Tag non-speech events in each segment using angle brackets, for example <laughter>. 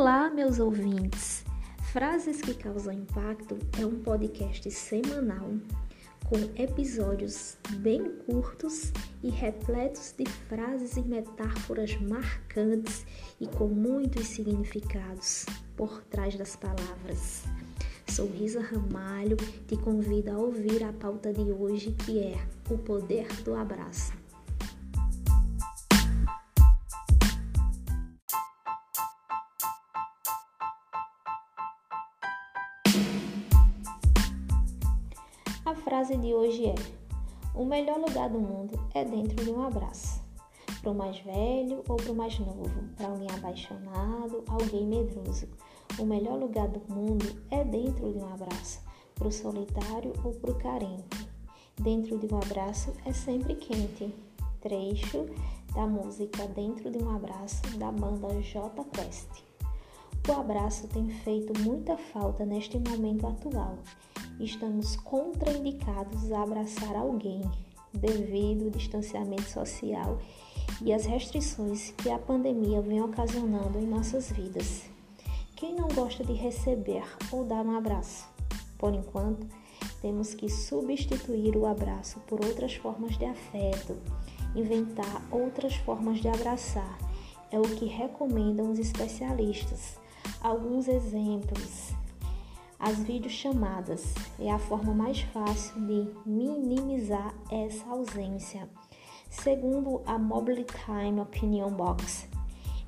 Olá, meus ouvintes! Frases que causam impacto é um podcast semanal com episódios bem curtos e repletos de frases e metáforas marcantes e com muitos significados por trás das palavras. Sou Risa Ramalho, te convido a ouvir a pauta de hoje que é o poder do abraço. A frase de hoje é: O melhor lugar do mundo é dentro de um abraço. Para o mais velho ou para o mais novo, para alguém apaixonado, alguém medroso. O melhor lugar do mundo é dentro de um abraço. Para o solitário ou para o carente. Dentro de um abraço é sempre quente. Trecho da música Dentro de um Abraço da banda J Quest. O abraço tem feito muita falta neste momento atual estamos contraindicados a abraçar alguém devido ao distanciamento social e às restrições que a pandemia vem ocasionando em nossas vidas. Quem não gosta de receber ou dar um abraço? Por enquanto, temos que substituir o abraço por outras formas de afeto, inventar outras formas de abraçar. É o que recomendam os especialistas. Alguns exemplos as videochamadas é a forma mais fácil de minimizar essa ausência. Segundo a Mobile Time Opinion Box,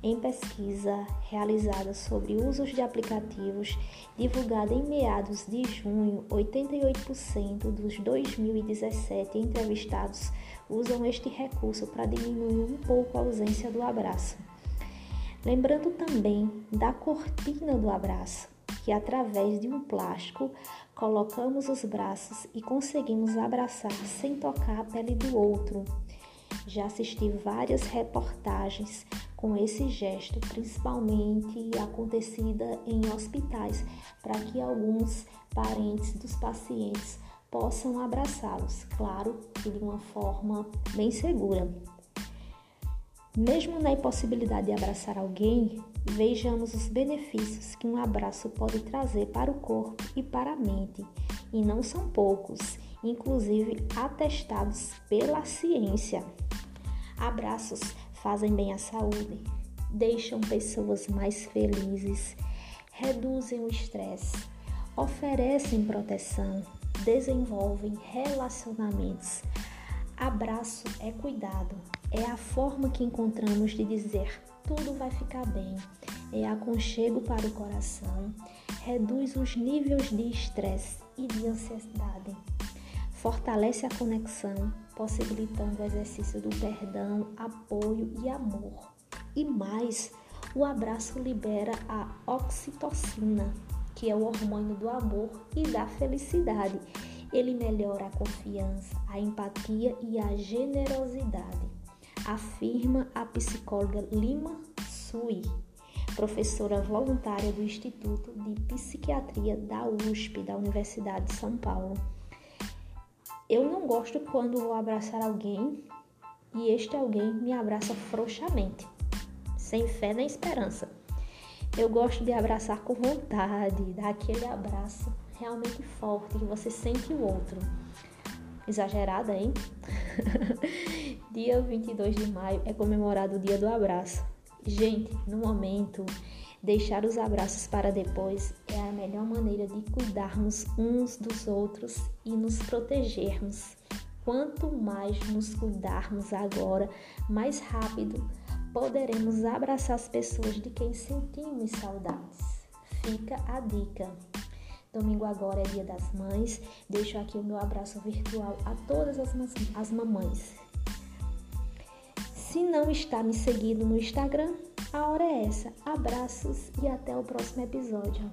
em pesquisa realizada sobre usos de aplicativos divulgada em meados de junho, 88% dos 2017 entrevistados usam este recurso para diminuir um pouco a ausência do abraço. Lembrando também da cortina do abraço, que através de um plástico colocamos os braços e conseguimos abraçar sem tocar a pele do outro. Já assisti várias reportagens com esse gesto, principalmente acontecida em hospitais, para que alguns parentes dos pacientes possam abraçá-los, claro de uma forma bem segura. Mesmo na impossibilidade de abraçar alguém, vejamos os benefícios que um abraço pode trazer para o corpo e para a mente, e não são poucos, inclusive atestados pela ciência. Abraços fazem bem à saúde, deixam pessoas mais felizes, reduzem o estresse, oferecem proteção, desenvolvem relacionamentos. Abraço é cuidado, é a forma que encontramos de dizer tudo vai ficar bem, é aconchego para o coração, reduz os níveis de estresse e de ansiedade, fortalece a conexão, possibilitando o exercício do perdão, apoio e amor. E mais, o abraço libera a oxitocina, que é o hormônio do amor e da felicidade. Ele melhora a confiança, a empatia e a generosidade afirma a psicóloga Lima Sui, professora voluntária do Instituto de Psiquiatria da USP, da Universidade de São Paulo. Eu não gosto quando vou abraçar alguém e este alguém me abraça frouxamente, sem fé nem esperança. Eu gosto de abraçar com vontade, dar aquele abraço realmente forte que você sente o outro. Exagerada, hein? <laughs> dia 22 de maio é comemorado o Dia do Abraço. Gente, no momento, deixar os abraços para depois é a melhor maneira de cuidarmos uns dos outros e nos protegermos. Quanto mais nos cuidarmos agora, mais rápido poderemos abraçar as pessoas de quem sentimos saudades. Fica a dica. Domingo agora é dia das mães. Deixo aqui o meu abraço virtual a todas as, as mamães. Se não está me seguindo no Instagram, a hora é essa. Abraços e até o próximo episódio.